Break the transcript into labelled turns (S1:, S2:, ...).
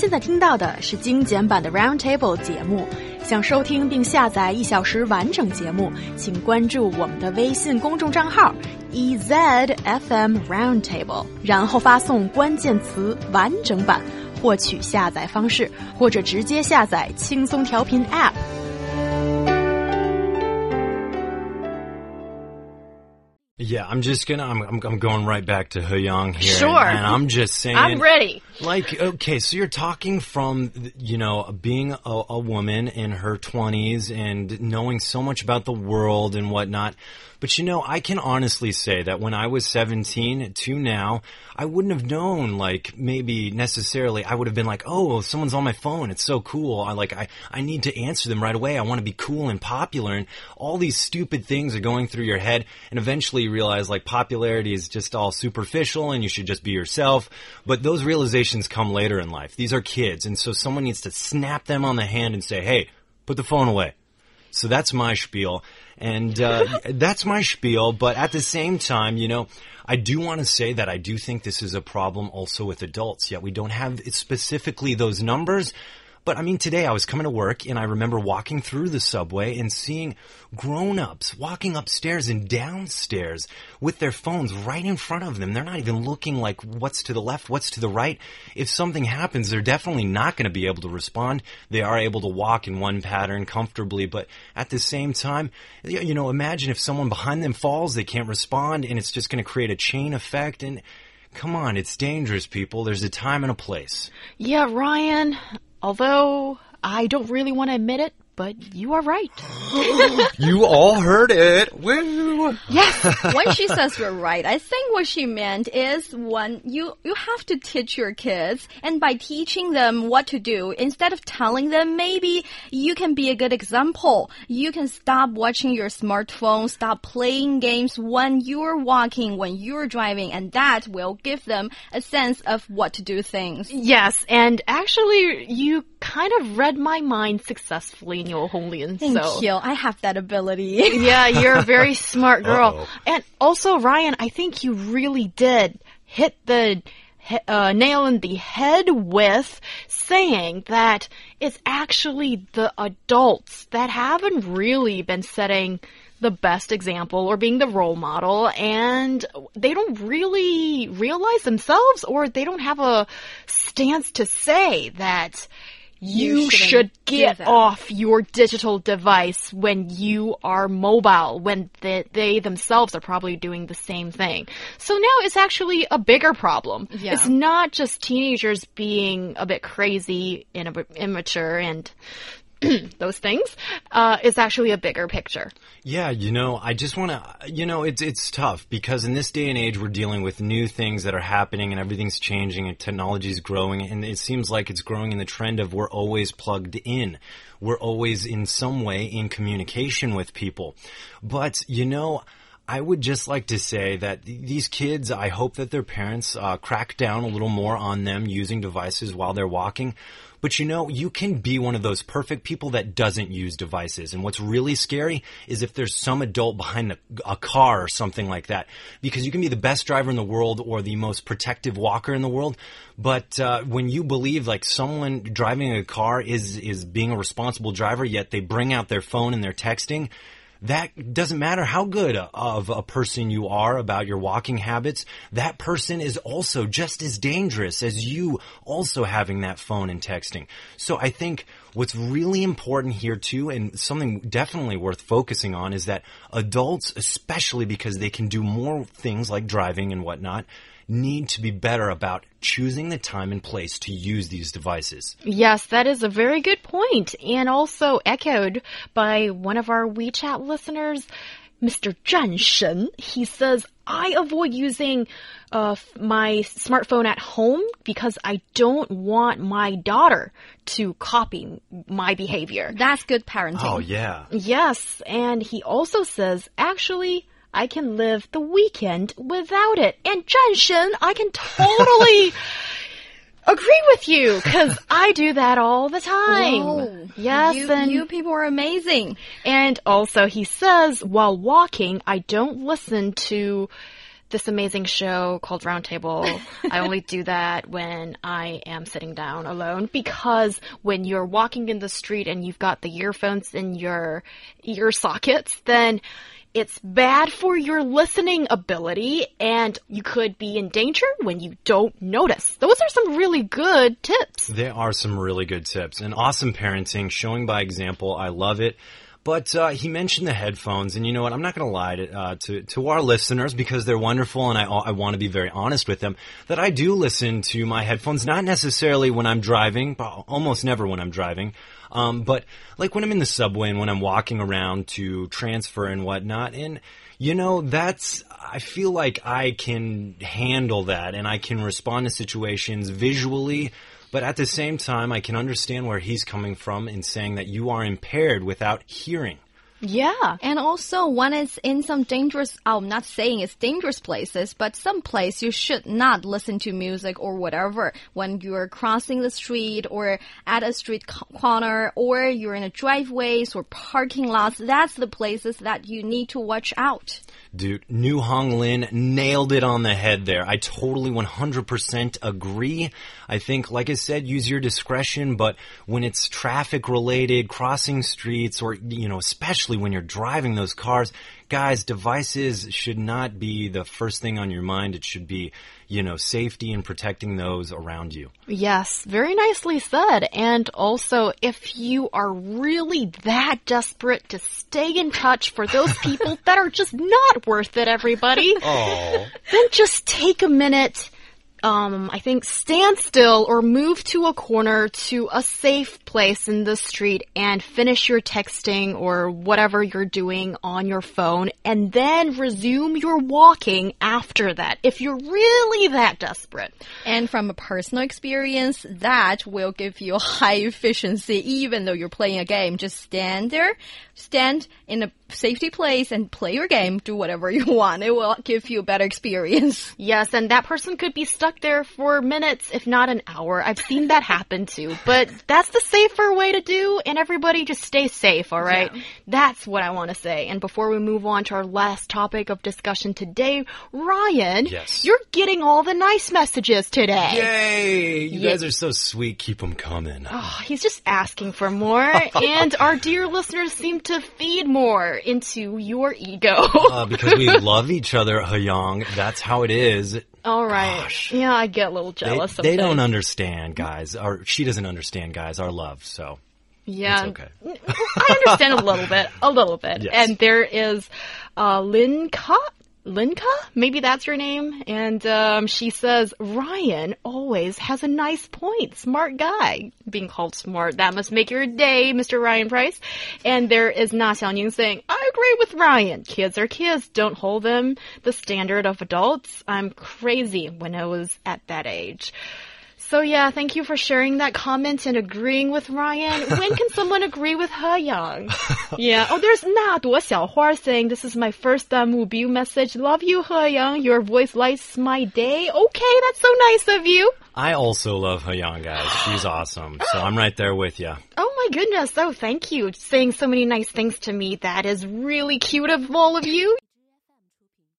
S1: 现在听到的是精简版的 Roundtable 节目。想收听并下载一小时完整节目，请关注我们的微信公众账号 ezfm roundtable，然后发送关键词“完整版”获取下载方式，或者直接下载轻松调频 App。
S2: Yeah, I'm just gonna I'm I'm, going right back to He Yang here.
S1: Sure,
S2: and I'm just saying
S1: I'm ready.
S2: Like, okay, so you're talking from, you know, being a, a woman in her 20s and knowing so much about the world and whatnot. But you know, I can honestly say that when I was 17 to now, I wouldn't have known, like, maybe necessarily, I would have been like, oh, someone's on my phone. It's so cool. I like, I, I need to answer them right away. I want to be cool and popular. And all these stupid things are going through your head. And eventually you realize, like, popularity is just all superficial and you should just be yourself. But those realizations come later in life. These are kids. And so someone needs to snap them on the hand and say, hey, put the phone away. So that's my spiel. And uh, that's my spiel. But at the same time, you know, I do want to say that I do think this is a problem also with adults. Yet we don't have specifically those numbers. But I mean, today I was coming to work and I remember walking through the subway and seeing grown-ups walking upstairs and downstairs with their phones right in front of them. They're not even looking like what's to the left, what's to the right. If something happens, they're definitely not going to be able to respond. They are able to walk in one pattern comfortably, but at the same time, you know, imagine if someone behind them falls, they can't respond and it's just going to create a chain effect and Come on, it's dangerous, people. There's a time and a place.
S1: Yeah, Ryan. Although I don't really want to admit it, but you are right.
S2: you all heard it. Woo.
S3: Yes, when she says you're right, I think what she meant is when you you have to teach your kids, and by teaching them what to do, instead of telling them, maybe you can be a good example. You can stop watching your smartphone, stop playing games when you're walking, when you're driving, and that will give them a sense of what to do things.
S1: Yes, and actually, you kind of read my mind successfully
S3: Thank
S1: so.
S3: you. I have that ability.
S1: yeah, you're a very smart girl.
S2: Uh -oh.
S1: And also, Ryan, I think you really did hit the uh, nail in the head with saying that it's actually the adults that haven't really been setting the best example or being the role model and they don't really realize themselves or they don't have a stance to say that you,
S3: you
S1: should get off your digital device when you are mobile, when they, they, themselves are probably doing the same thing. So now it's actually a bigger problem.
S3: Yeah.
S1: It's not just teenagers being a bit crazy and immature and those things uh, is actually a bigger picture.
S2: Yeah, you know, I just want to, you know, it's it's tough because in this day and age we're dealing with new things that are happening and everything's changing and technology is growing and it seems like it's growing in the trend of we're always plugged in. We're always in some way in communication with people. But, you know, I would just like to say that these kids, I hope that their parents uh, crack down a little more on them using devices while they're walking. But you know, you can be one of those perfect people that doesn't use devices. And what's really scary is if there's some adult behind a, a car or something like that. Because you can be the best driver in the world or the most protective walker in the world. But uh, when you believe like someone driving a car is is being a responsible driver, yet they bring out their phone and they're texting, that doesn't matter how good of a person you are about your walking habits. That person is also just as dangerous as you also having that phone and texting. So I think what's really important here too, and something definitely worth focusing on is that adults, especially because they can do more things like driving and whatnot, need to be better about choosing the time and place to use these devices.
S1: Yes, that is a very good point, and also echoed by one of our WeChat listeners. Mr. Zhan Shen, he says, I avoid using uh, my smartphone at home because I don't want my daughter to copy my behavior.
S3: That's good parenting.
S2: Oh, yeah.
S1: Yes, and he also says, actually, I can live the weekend without it. And Zhan I can totally agree with you because I do that all the time.
S3: Whoa.
S1: Yes,
S3: you,
S1: and
S3: you people are amazing.
S1: And also, he says while walking, I don't listen to this amazing show called Roundtable. I only do that when I am sitting down alone because when you're walking in the street and you've got the earphones in your ear sockets, then it's bad for your listening ability and you could be in danger when you don't notice. Those are some really good tips.
S2: There are some really good tips and awesome parenting, showing by example. I love it. But uh, he mentioned the headphones, and you know what? I'm not going to lie to, uh, to to our listeners because they're wonderful, and I I want to be very honest with them that I do listen to my headphones, not necessarily when I'm driving, but almost never when I'm driving. Um, but like when I'm in the subway and when I'm walking around to transfer and whatnot, and you know that's I feel like I can handle that and I can respond to situations visually but at the same time, I can understand where he's coming from in saying that you are impaired without hearing.
S1: Yeah.
S3: And also, when it's in some dangerous, oh, I'm not saying it's dangerous places, but some place you should not listen to music or whatever when you're crossing the street or at a street corner or you're in a driveways or parking lots. That's the places that you need to watch out.
S2: Dude, New Hong Lin nailed it on the head there. I totally 100% agree. I think, like I said, use your discretion, but when it's traffic related, crossing streets, or, you know, especially when you're driving those cars, guys, devices should not be the first thing on your mind. It should be, you know, safety and protecting those around you.
S1: Yes, very nicely said. And also, if you are really that desperate to stay in touch for those people that are just not worth it, everybody,
S2: oh.
S1: then just take a minute um, I think stand still or move to a corner to a safe place in the street and finish your texting or whatever you're doing on your phone and then resume your walking after that if you're really that desperate.
S3: And from a personal experience, that will give you high efficiency even though you're playing a game. Just stand there, stand in a safety place and play your game, do whatever you want. It will give you a better experience.
S1: Yes, and that person could be stuck there for minutes, if not an hour. I've seen that happen too. But that's the safer way to do, and everybody just stay safe, alright? Yeah. That's what I want to say. And before we move on to our last topic of discussion today, Ryan,
S2: yes.
S1: you're getting all the nice messages today.
S2: Yay! You guys are so sweet. Keep them coming.
S1: Oh, he's just asking for more, and our dear listeners seem to feed more into your ego.
S2: uh, because we love each other, He Yang. That's how it is.
S1: All right. Gosh. Yeah, I get a little jealous.
S2: They, they don't understand, guys. Or she doesn't understand, guys. Our love. So.
S1: Yeah.
S2: okay.
S1: I understand a little bit. A little bit.
S2: Yes.
S1: And there is uh, Lin Ka Linka, maybe that's her name. And um, she says, Ryan always has a nice point. Smart guy. Being called smart, that must make your day, Mr. Ryan Price. And there is Na Xiaoning saying, I agree with Ryan. Kids are kids. Don't hold them the standard of adults. I'm crazy when I was at that age. So yeah, thank you for sharing that comment and agreeing with Ryan. When can someone agree with He Yang? yeah. Oh, there's Na Duo Xiaohua saying this is my first uh, Mubiu message. Love you, He Yang. Your voice lights my day. Okay, that's so nice of you.
S2: I also love He Yang, guys. She's awesome. So I'm right there with you.
S1: Oh my goodness. Oh, thank you. Saying so many nice things to me. That is really cute of all of you.